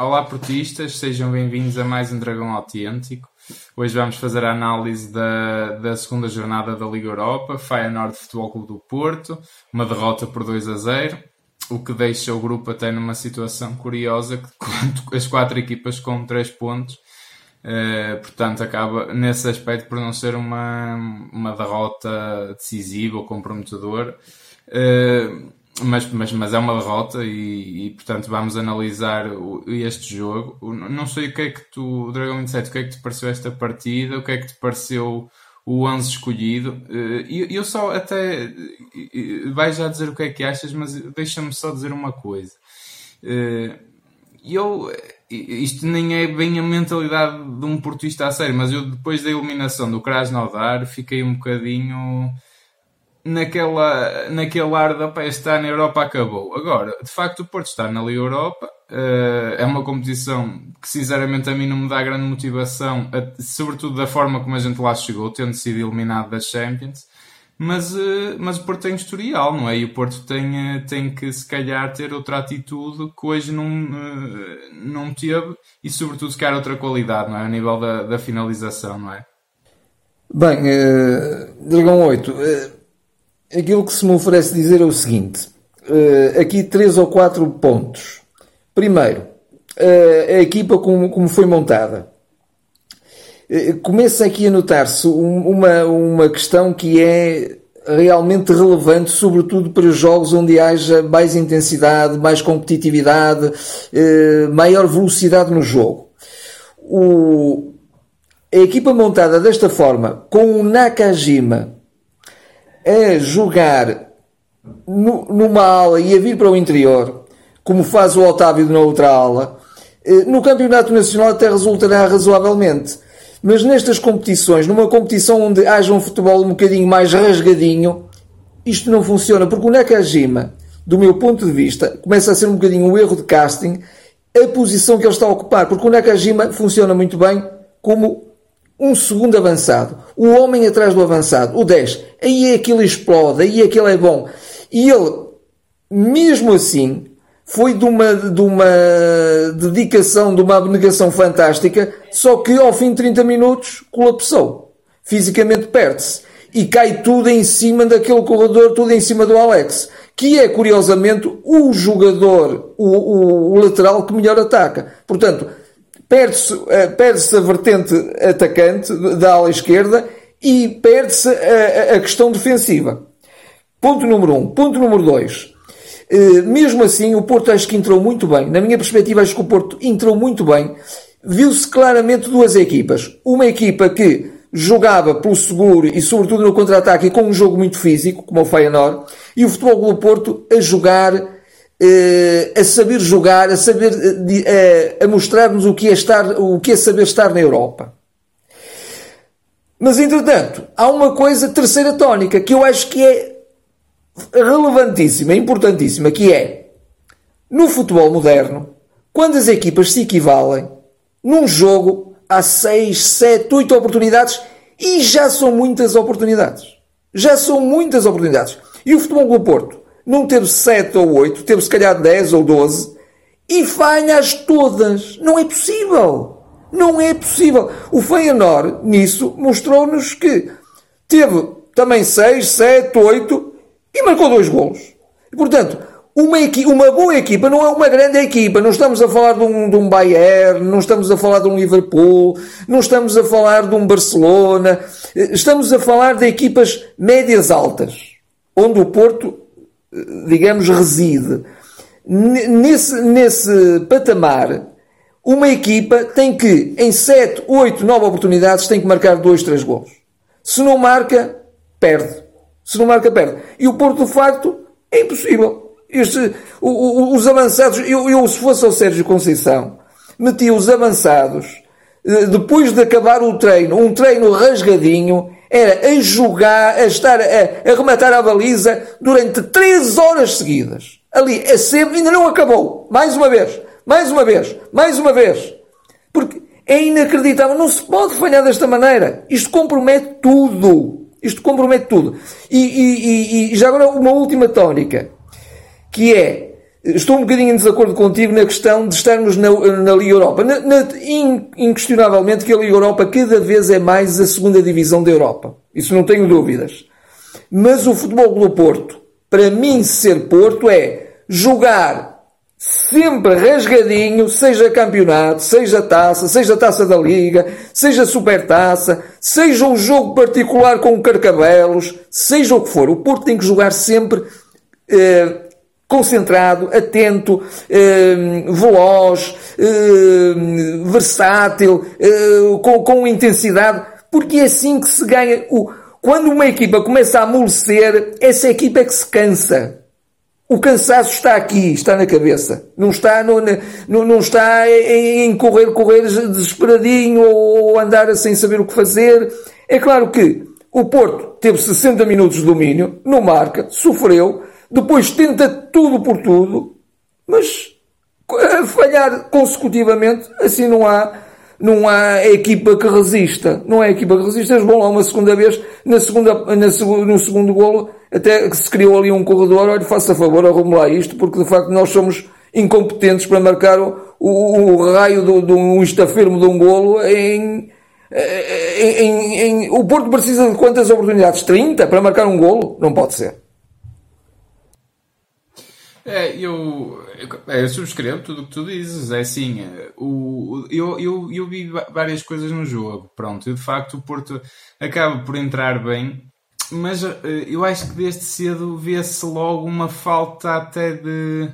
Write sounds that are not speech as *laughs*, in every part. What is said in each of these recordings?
Olá portistas, sejam bem-vindos a mais um Dragão Autêntico. Hoje vamos fazer a análise da, da segunda jornada da Liga Europa, Feyenoord Futebol Clube do Porto, uma derrota por 2 a 0, o que deixa o grupo até numa situação curiosa, que as quatro equipas com 3 pontos, uh, portanto acaba nesse aspecto por não ser uma, uma derrota decisiva ou comprometedora. Uh, mas, mas, mas é uma derrota e, e, portanto vamos analisar este jogo. Não sei o que é que tu, Dragão 27, o que é que te pareceu esta partida, o que é que te pareceu o 11 escolhido. Eh, eu, eu só até eh, vais já dizer o que é que achas, mas deixa-me só dizer uma coisa. Eh, eu isto nem é bem a mentalidade de um portista a sério, mas eu depois da eliminação do Krasnodar fiquei um bocadinho naquela, naquele ar da pá, está na Europa acabou. Agora, de facto, o Porto está na Liga Europa. Uh, é uma competição que, sinceramente, a mim não me dá grande motivação, sobretudo da forma como a gente lá chegou, tendo sido eliminado das Champions. Mas, uh, mas o Porto tem historial, não é? E o Porto tem, uh, tem que, se calhar, ter outra atitude que hoje não, não teve e, sobretudo, se calhar, outra qualidade, não é? A nível da, da finalização, não é? Bem, Dragão 8 aquilo que se me oferece dizer é o seguinte: uh, aqui três ou quatro pontos. Primeiro, uh, a equipa como, como foi montada. Uh, começa aqui a notar-se uma, uma questão que é realmente relevante, sobretudo para jogos onde haja mais intensidade, mais competitividade, maior velocidade no jogo. O, a equipa montada desta forma, com o Nakajima a jogar no, numa ala e a vir para o interior, como faz o Otávio na outra ala, eh, no Campeonato Nacional até resultará razoavelmente. Mas nestas competições, numa competição onde haja um futebol um bocadinho mais rasgadinho, isto não funciona, porque o Nakajima, do meu ponto de vista, começa a ser um bocadinho um erro de casting a posição que ele está a ocupar, porque o Nakajima funciona muito bem como um segundo avançado, o homem atrás do avançado, o 10, aí é que ele explode, aí é que ele é bom. E ele, mesmo assim, foi de uma, de uma dedicação, de uma abnegação fantástica, só que ao fim de 30 minutos colapsou. Fisicamente perde-se. E cai tudo em cima daquele corredor, tudo em cima do Alex. Que é, curiosamente, o jogador, o, o, o lateral que melhor ataca. Portanto, perde-se eh, perde a vertente atacante da ala esquerda e perde-se a, a, questão defensiva. Ponto número um. Ponto número dois. Eh, mesmo assim, o Porto acho que entrou muito bem. Na minha perspectiva, acho que o Porto entrou muito bem. Viu-se claramente duas equipas. Uma equipa que jogava pelo seguro e sobretudo no contra-ataque com um jogo muito físico, como o Feyenoord, e o Futebol do Porto a jogar a saber jogar, a saber eh, a, a mostrar-nos o que é estar, o que é saber estar na Europa. Mas entretanto, há uma coisa terceira tónica que eu acho que é relevantíssima, importantíssima, que é no futebol moderno, quando as equipas se equivalem, num jogo há 6, 7, 8 oportunidades e já são muitas oportunidades. Já são muitas oportunidades. E o futebol do Porto não teve 7 ou 8, teve se calhar 10 ou 12 e falha-as todas. Não é possível. Não é possível. O Feyenoord, nisso, mostrou-nos que teve também 6, 7, 8 e marcou dois golos. E, portanto, uma, uma boa equipa não é uma grande equipa. Não estamos a falar de um, de um Bayern, não estamos a falar de um Liverpool, não estamos a falar de um Barcelona. Estamos a falar de equipas médias altas, onde o Porto digamos, reside. Nesse, nesse patamar, uma equipa tem que, em 7, 8, 9 oportunidades, tem que marcar 2, 3 gols. Se não marca, perde. Se não marca, perde. E o Porto, de facto, é impossível. Este, o, o, os avançados, eu, eu, se fosse o Sérgio Conceição, metia os avançados, eh, depois de acabar o treino, um treino rasgadinho, era a jogar, a estar a, a rematar a baliza durante três horas seguidas. Ali, é sempre, ainda não acabou. Mais uma vez, mais uma vez, mais uma vez. Porque é inacreditável. Não se pode falhar desta maneira. Isto compromete tudo. Isto compromete tudo. E, e, e, e já agora uma última tónica, que é, estou um bocadinho em desacordo contigo na questão de estarmos na, na Liga Europa. Na, na, in, inquestionavelmente que a Liga Europa cada vez é mais a segunda divisão da Europa. Isso não tenho dúvidas. Mas o futebol do Porto, para mim ser Porto é jogar sempre rasgadinho, seja campeonato, seja taça, seja taça da liga, seja supertaça, seja um jogo particular com carcabelos, seja o que for. O Porto tem que jogar sempre eh, concentrado, atento, eh, veloz, eh, versátil, eh, com, com intensidade, porque é assim que se ganha. O, quando uma equipa começa a amolecer, essa equipa é que se cansa. O cansaço está aqui, está na cabeça. Não está, no, no, não está em correr, correr desesperadinho ou andar sem saber o que fazer. É claro que o Porto teve 60 minutos de domínio, não marca, sofreu, depois tenta tudo por tudo, mas a falhar consecutivamente, assim não há, não há equipa que resista. Não é equipa que resista. Eles vão lá uma segunda vez, na segunda, na, no segundo golo, até que se criou ali um corredor, olha, faça favor, arrume lá isto, porque de facto nós somos incompetentes para marcar o, o, o raio de do, um estafermo de um golo em, em, em, em, O Porto precisa de quantas oportunidades? 30 para marcar um golo? Não pode ser. É, eu, eu subscrevo tudo o que tu dizes. É assim, o, eu, eu, eu vi várias coisas no jogo. Pronto, e de facto o Porto acaba por entrar bem mas uh, eu acho que desde cedo vê-se logo uma falta até de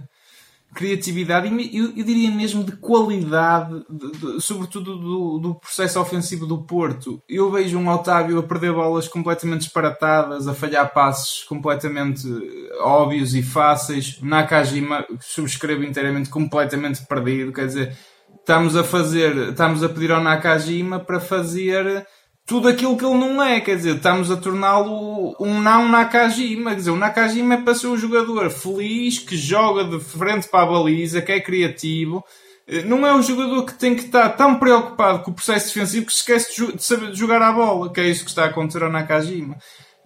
criatividade e eu, eu diria mesmo de qualidade, de, de, sobretudo do, do, processo ofensivo do Porto. Eu vejo um Otávio a perder bolas completamente disparatadas, a falhar passes completamente óbvios e fáceis. Nakajima, subscrevo inteiramente, completamente perdido. Quer dizer, estamos a fazer, estamos a pedir ao Nakajima para fazer tudo aquilo que ele não é, quer dizer, estamos a torná-lo um não Nakajima, quer dizer, o Nakajima é para ser um jogador feliz, que joga de frente para a baliza, que é criativo, eh, não é um jogador que tem que estar tão preocupado com o processo defensivo que esquece de, saber jogar a bola, que é isso que está a acontecer ao Nakajima.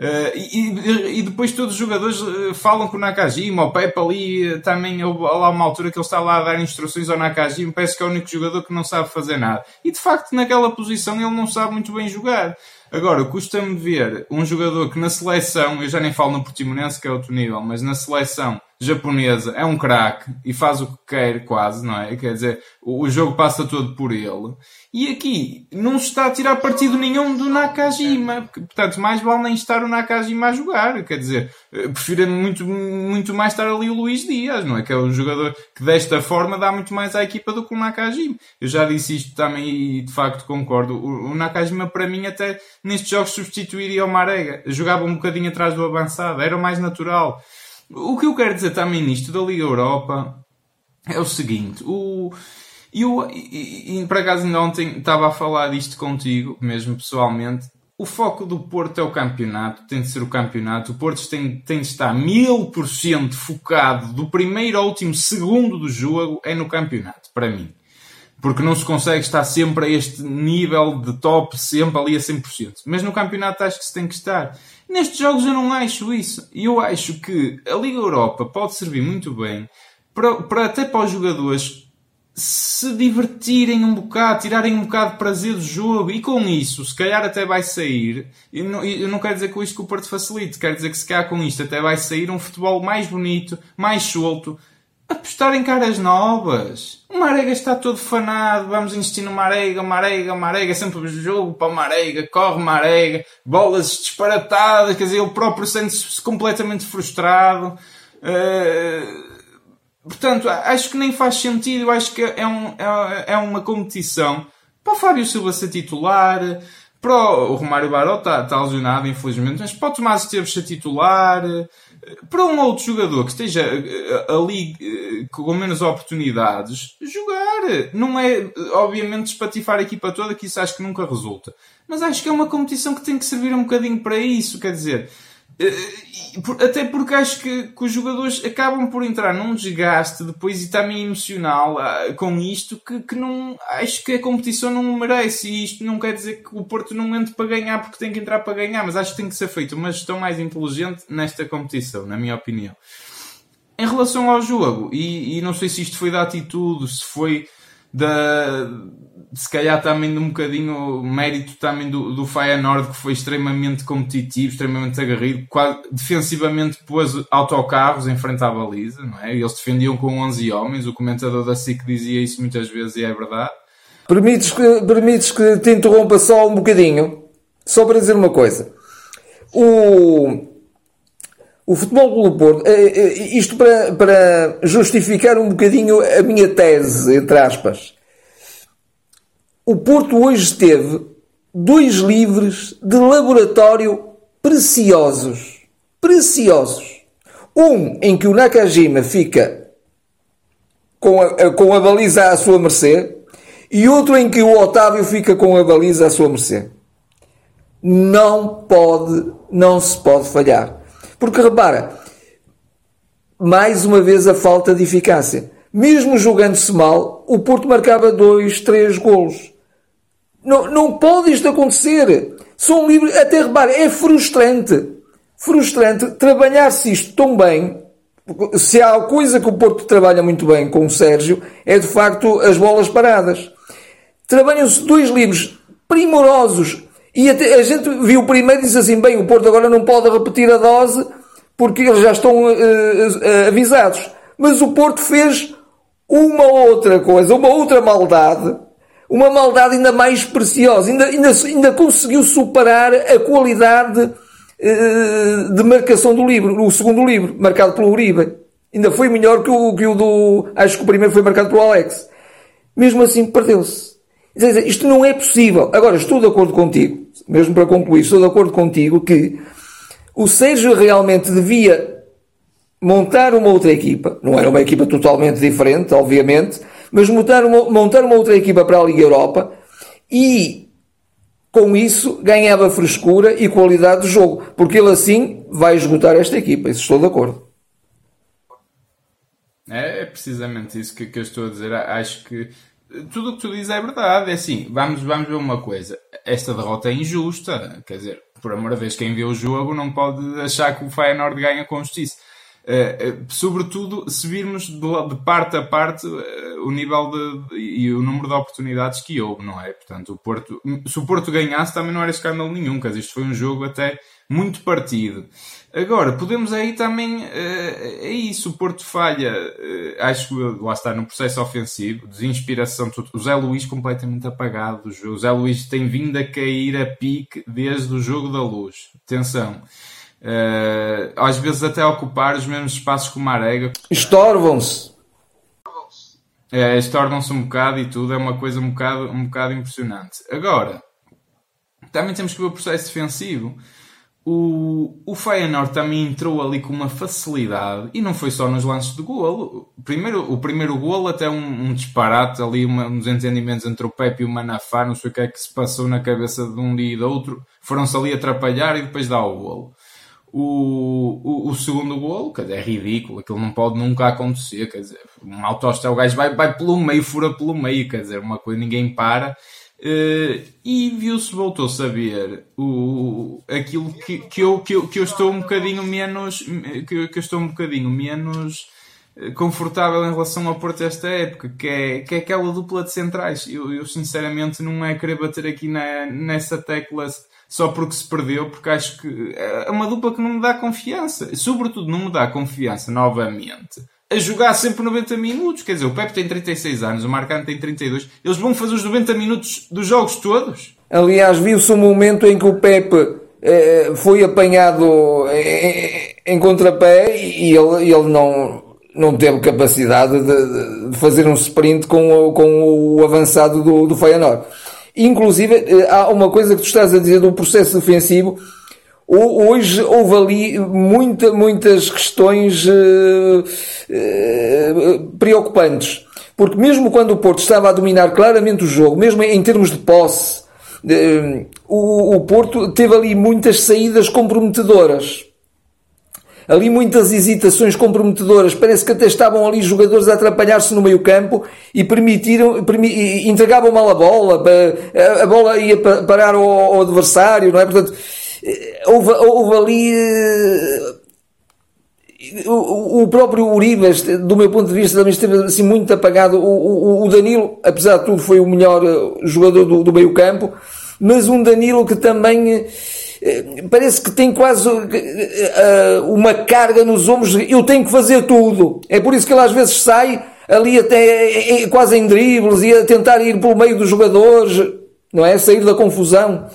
Uh, e, e, depois todos os jogadores uh, falam com o Nakajima, o Pepe ali uh, também houve lá uma altura que ele está lá a dar instruções ao Nakajima, parece que é o único jogador que não sabe fazer nada. E de facto naquela posição ele não sabe muito bem jogar. Agora, custa-me ver um jogador que na seleção, eu já nem falo no Portimonense que é outro nível, mas na seleção japonesa é um craque e faz o que quer quase, não é? Quer dizer, o, jogo passa todo por ele. E aqui não se está a tirar partido nenhum do Nakajima. Portanto, mais vale nem estar o Nakajima a jogar. Quer dizer, eh, prefiro muito, muito mais estar ali o Luís Dias, não é? Que é um jogador que desta forma dá muito mais à equipa do que o Nakajima. Eu já disse isto também e de facto concordo. O, o Nakajima para mim até nestes jogos substituiria o Marega. Jogava um bocadinho atrás do avançado. Era o mais natural. O que eu quero dizer também nisto da Liga Europa é o seguinte. O e eu, e, e, por acaso ainda ontem estava a falar disto contigo, mesmo pessoalmente. O foco do Porto é o campeonato, tem de ser o campeonato. O Porto tem, tem de estar mil por cento focado do primeiro ao último segundo do jogo é no campeonato, para mim. Porque não se consegue estar sempre a este nível de top, sempre ali a 100%. Mas no campeonato acho que se tem que estar. Nestes jogos eu não acho isso. Eu acho que a Liga Europa pode servir muito bem para, para até para os jogadores se divertirem um bocado, tirarem um bocado de prazer do jogo e com isso, se calhar até vai sair. Eu não, eu não quero dizer com isto que o Porto facilite, quero dizer que se calhar com isto até vai sair um futebol mais bonito, mais solto, apostar em caras novas. O Marega está todo fanado, vamos insistir no Marega, Marega, Marega, sempre o jogo. Para o Marega, corre Marega, bolas disparatadas, quer dizer, ele próprio sente-se completamente frustrado. Uh, Portanto, acho que nem faz sentido. Acho que é, um, é, é uma competição. Para o Fábio Silva ser titular, para o, o Romário Baró está, está lesionado, infelizmente, mas para o Tomás Esteves ser titular, para um outro jogador que esteja eh, ali eh, com menos oportunidades, jogar. Não é, obviamente, espatifar a equipa toda, que isso acho que nunca resulta. Mas acho que é uma competição que tem que servir um bocadinho para isso, quer dizer eh, até porque acho que, que, os jogadores acabam por entrar num desgaste depois e também emocional uh, com isto que, que não acho que a competição não merece e isto não quer dizer que o Porto não entre para ganhar porque tem que entrar para ganhar, mas acho que tem que ser feito uma gestão mais inteligente nesta competição, na minha opinião. em relação ao jogo, e, e não sei se isto foi da atitude, se foi da, se calhar também de um bocadinho mérito também do, do Feyenoord que foi extremamente competitivo, extremamente agarrido, quase, defensivamente pôs autocarros em frente à baliza, não é? Eles defendiam com 11 homens, o comentador da SIC dizia isso muitas vezes e é verdade. Permites que, permites que te interrompa só um bocadinho, só para dizer uma coisa. O, o Futebol do Porto, eh, eh, isto para, para justificar um bocadinho a minha tese, entre aspas o Porto hoje teve dois livros de laboratório preciosos. Preciosos. Um em que o Nakajima fica com a, com a baliza à sua mercê e outro em que o Otávio fica com a baliza à sua mercê. Não pode, não se pode falhar. Porque repara, mais uma vez a falta de eficácia. Mesmo jogando-se mal, o Porto marcava dois, três golos. Não, não pode isto acontecer. São livres, até repare, é frustrante. Frustrante trabalhar-se isto tão bem. Se há coisa que o Porto trabalha muito bem com o Sérgio, é de facto as bolas paradas. Trabalham-se dois livros primorosos. E a gente viu primeiro e disse assim: bem, o Porto agora não pode repetir a dose porque eles já estão uh, uh, avisados. Mas o Porto fez uma outra coisa, uma outra maldade uma maldade ainda mais preciosa, ainda, ainda, ainda conseguiu superar a qualidade uh, de marcação do livro, o segundo livro, marcado pelo Uribe. Ainda foi melhor que o, que o do. Acho que o primeiro foi marcado pelo Alex. Mesmo assim, perdeu-se. Isto não é possível. Agora, estou de acordo contigo, mesmo para concluir, estou de acordo contigo que o Sérgio realmente devia montar uma outra equipa. Não era uma equipa totalmente diferente, obviamente, mas montar uma, montar uma outra equipa para a Liga Europa e com isso ganhava frescura e qualidade de jogo, porque ele assim vai esgotar esta equipa, isso estou de acordo. É, é precisamente isso que, que, eu estou a dizer. Acho que tudo o que tu dizes é verdade. É assim, vamos, vamos ver uma coisa. Esta derrota é injusta. Quer dizer, por amor de Deus, quem vê o jogo não pode achar que o Feyenoord ganha com justiça. Uh, sobretudo se virmos de, parte a parte uh, o nível de, e o número de oportunidades que houve, não é? Portanto, o Porto, se o Porto ganhasse também não era escândalo nenhum, dizer, isto foi um jogo até muito partido. Agora, podemos aí também, é isso, o Porto falha, acho que lá está no processo ofensivo, desinspiração, tudo. o Zé Luís completamente apagado do jogo, o Zé Luís tem vindo a cair a pique desde o jogo da luz. Atenção. Uh, às vezes até ocupar os mesmos espaços que o Marega. Estorvam-se. É, estorvam-se um bocado e tudo, é uma coisa um bocado, um bocado impressionante. Agora, também temos que ver o processo defensivo. O, o Feyenoord também entrou ali com uma facilidade e não foi só nos lances de golo. Primeiro, o primeiro golo até um, um disparate ali, uma, uns entendimentos entre o Pepe e o Manafá, não sei o que é que se passou na cabeça de um dia e do outro. Foram-se ali atrapalhar e depois dá o golo. O, o, o, segundo golo, quer dizer, é ridículo, aquilo não pode nunca acontecer, quer dizer, um autostel, o gajo vai, vai pelo meio, fura pelo meio, quer dizer, uma coisa ninguém para. Uh, e viu-se, voltou-se a ver o, aquilo que, que, eu, que, eu, que eu estou um bocadinho menos, que, que eu estou um bocadinho menos eh, confortável em relação ao Porto esta época, que é, que é aquela dupla de centrais. Eu, eu sinceramente não é querer bater aqui na, nessa tecla só porque se perdeu, porque acho que é uma dupla que não me dá confiança. Sobretudo, não me dá confiança novamente a jogar sempre 90 minutos. Quer dizer, o Pepe tem 36 anos, o Marcano tem 32. Eles vão fazer os 90 minutos dos jogos todos. Aliás, viu-se um momento em que o Pepe eh, foi apanhado em, em contrapé e ele, ele não, não teve capacidade de, de, fazer um sprint com, o, com o avançado do, do Feyenoord. Inclusive, eh, há uma coisa que tu estás a dizer do processo defensivo. Hoje houve ali muita, muitas questões uh, uh, preocupantes. Porque mesmo quando o Porto estava a dominar claramente o jogo, mesmo em termos de posse, o, o Porto teve ali muitas saídas comprometedoras ali muitas hesitações comprometedoras. Parece que até estavam ali jogadores a atrapalhar-se no meio campo e permitiram, permi, entregavam mal a bola, a, bola ia parar ao, adversário, não é? Portanto, houve, houve ali. Eh, o, próprio Uribe, do meu ponto de vista, também esteve assim muito apagado. O, Danilo, apesar de tudo, foi o melhor eh, jogador do, meio campo, mas um Danilo que também eh, parece que tem quase uma carga nos ombros. Eu tenho que fazer tudo. É por isso que ele às vezes sai ali até quase em dribles e a tentar ir pelo meio dos jogadores, não é? Sair da confusão.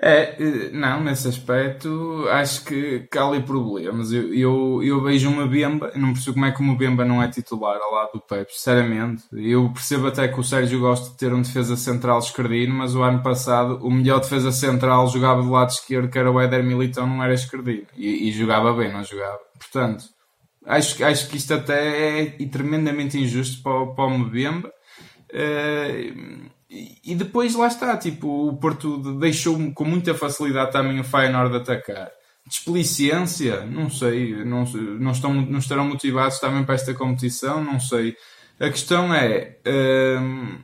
É, eh, não, nesse aspecto acho que, que há ali problemas. Eu, eu, eu vejo uma Bemba, não percebo como é que o Bemba não é titular ao lado do Pepe, sinceramente. Eu percebo até que o Sérgio gosta de ter um defesa central esquerdino, mas o ano passado o melhor defesa central jogava do lado esquerdo, que era o Éder Militão, não era esquerdino. E, e jogava bem, não jogava. Portanto, acho, acho que isto até é tremendamente injusto para, para o Mbemba. Uh, e depois lá está, tipo, o Porto deixou com muita facilidade também o Feyenoord atacar. Desplicência, não sei, não, não, estão, não estarão motivados também para esta competição, não sei. A questão é, hum,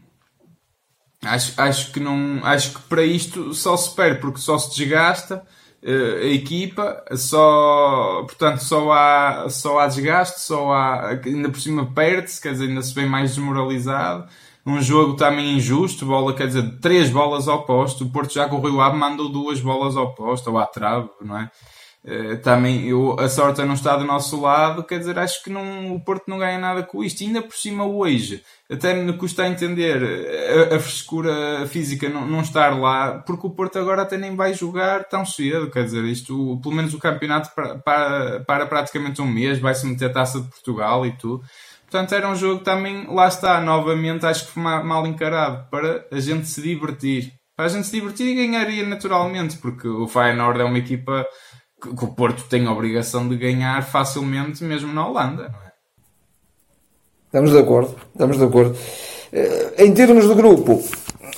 acho, acho que não, acho que para isto só se perde porque só se desgasta uh, a equipa, só, portanto, só há, só há desgaste, só há, ainda por cima perde-se, quer dizer, ainda se vê mais desmoralizado um jogo também injusto, bola, quer dizer, três bolas ao posto, o Porto já correu lá, mandou duas bolas ao posto, ou à trave, não é? Uh, também a sorte não está do nosso lado, quer dizer, acho que não, o Porto não ganha nada com isto. Ainda por cima hoje, até me custa entender a, a frescura física não, não, estar lá, porque o Porto agora até nem vai jogar tão cedo, quer dizer, isto, pelo menos o campeonato para, para, para praticamente um mês, vai-se meter a taça de Portugal e tudo. Portanto, era um jogo também, lá está, novamente, acho que foi mal encarado, para a gente se divertir. Para a gente se divertir e ganharia naturalmente, porque o Feyenoord é uma equipa que, o Porto tem a obrigação de ganhar facilmente, mesmo na Holanda, é? Estamos de acordo, estamos de acordo. Eh, em termos de grupo,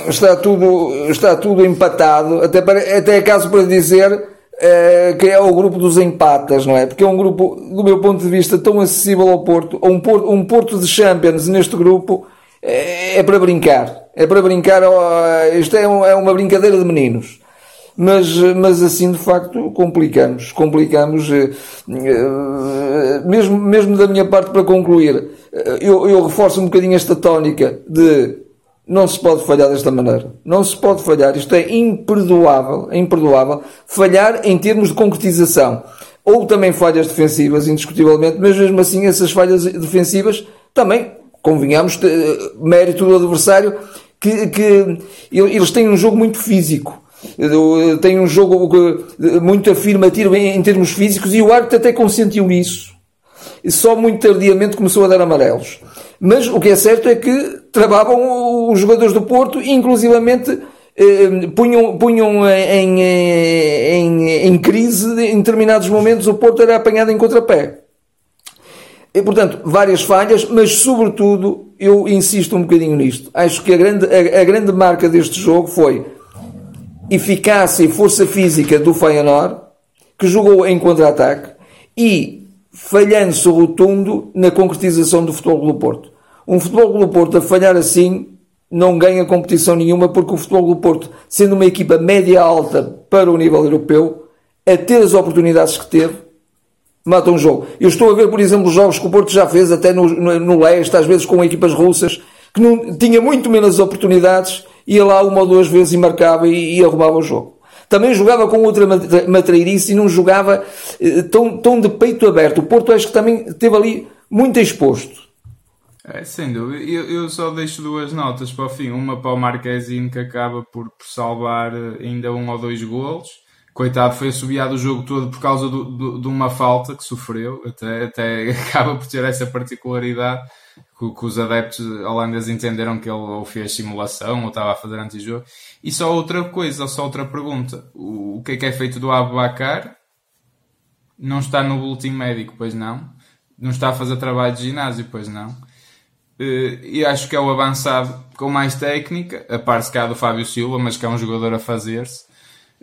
está tudo, está tudo empatado, até, para, até é caso para dizer eh, que é o grupo dos empatas, não é? Porque é um grupo, do meu ponto de vista, tão acessível ao Porto, um Porto, um Porto de Champions neste grupo é, é para brincar. É para brincar, isto é, um, é uma brincadeira de meninos mas, mas assim de facto complicamos, complicamos, eh, mesmo, mesmo da minha parte para concluir, eu, eu reforço um bocadinho esta tónica de não se pode falhar desta maneira. Não se pode falhar. Isto é imperdoável, é imperdoável falhar em termos de concretização. Ou também falhas defensivas, indiscutivelmente, mas mesmo assim essas falhas defensivas também, convenhamos, mérito do adversário, que, que eles têm um jogo muito físico. Têm um jogo muito afirmativo em termos físicos e o árbitro até consentiu isso. E só muito tardiamente começou a dar amarelos. Mas o que é certo é que travavam os jogadores do Porto inclusivamente eh, punham, punham em, em, em, crise em determinados momentos o Porto era apanhado em contrapé. E, portanto, várias falhas, mas sobretudo eu insisto um bocadinho nisto. Acho que a grande, a, a grande marca deste jogo foi eficácia e força física do Feyenoord, que jogou em contra-ataque, e falhanço rotundo na concretização do futebol do Porto. Um Futebol do Porto a falhar assim não ganha competição nenhuma porque o Futebol do Porto, sendo uma equipa média-alta para o nível europeu, a ter as oportunidades que teve, mata um jogo. Eu estou a ver, por exemplo, jogos que o Porto já fez até no, no, leste, às vezes com equipas russas, que não, tinha muito menos oportunidades, ia lá uma ou duas vezes e marcava e, e arrumava o jogo. Também jogava com outra matreirice e não jogava eh, tão, tão de peito aberto. O Porto acho que também esteve ali muito exposto. É, sem dúvida. Eu, eu só deixo duas notas para o fim. Uma para o Marquezinho que acaba por, por salvar eh, ainda um ou dois golos. Coitado, foi assobiado o jogo todo por causa do, do, de uma falta que sofreu. Até, até *laughs* acaba por ter essa particularidade que, que os adeptos holandeses entenderam que ele ou fez simulação ou estava a fazer antijogo. E só outra coisa, só outra pergunta. O, o que é que é feito do Abubacar? Não está no último médico, pois não? Não está a fazer trabalho de ginásio, pois não? Eh, e acho que é o avançado com mais técnica, a par se cá do Fábio Silva, mas que é um jogador a fazer-se.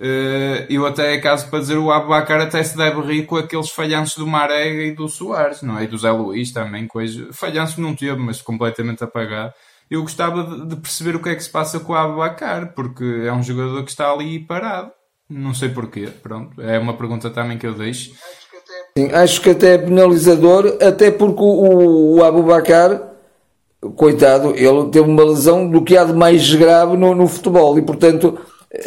Eh, eu até é caso para dizer o Abubacar até se deve rir com aqueles falhanços do Marega e do Soares, não é? E do Zé Luís também, coisa. Falhanços não teve, mas completamente apagado. Eu gostava de perceber o que é que se passa com o Abubacar, porque é um jogador que está ali parado. Não sei porquê, pronto. É uma pergunta também que eu deixo. Sim, acho que até é penalizador, até porque o, o Abubacar, coitado, ele teve uma lesão do que há de mais grave no, no futebol e, portanto,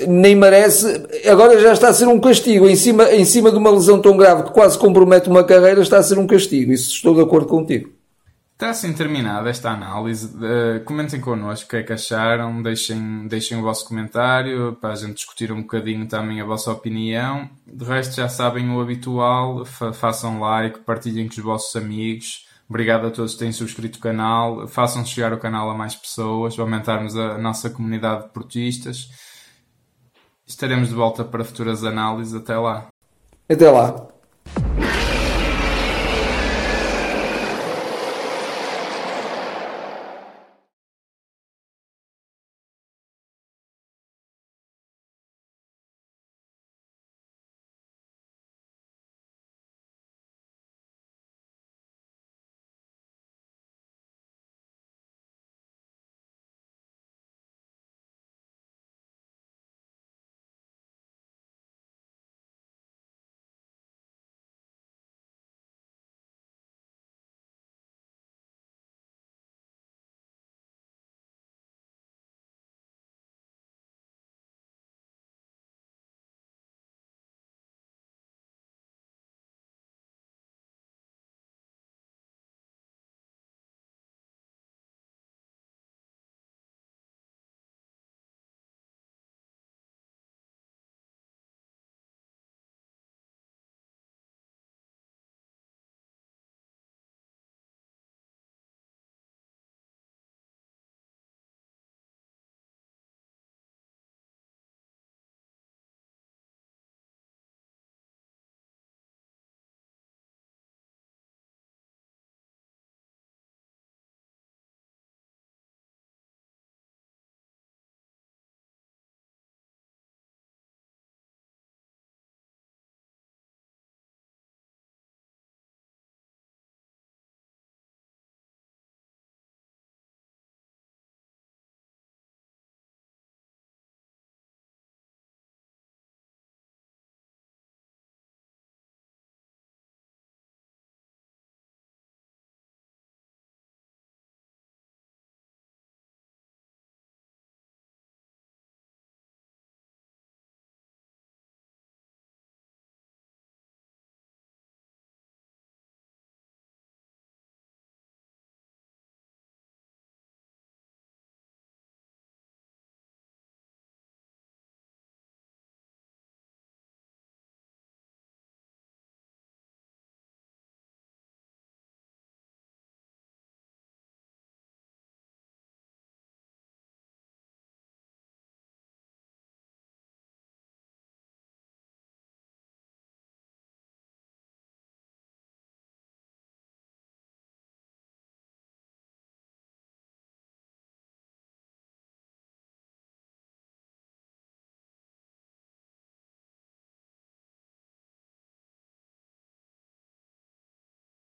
nem merece. Agora já está a ser um castigo. Em cima, em cima de uma lesão tão grave que quase compromete uma carreira, está a ser um castigo. Isso estou de acordo contigo. Está assim terminada esta análise. Uh, comentem connosco o que é que acharam, deixem, deixem o vosso comentário para a gente discutir um bocadinho também a vossa opinião. De resto, já sabem o habitual: fa façam like, partilhem com os vossos amigos. Obrigado a todos que têm subscrito o canal. Façam chegar o canal a mais pessoas, aumentarmos a nossa comunidade de portistas. Estaremos de volta para futuras análises. Até lá. Até lá.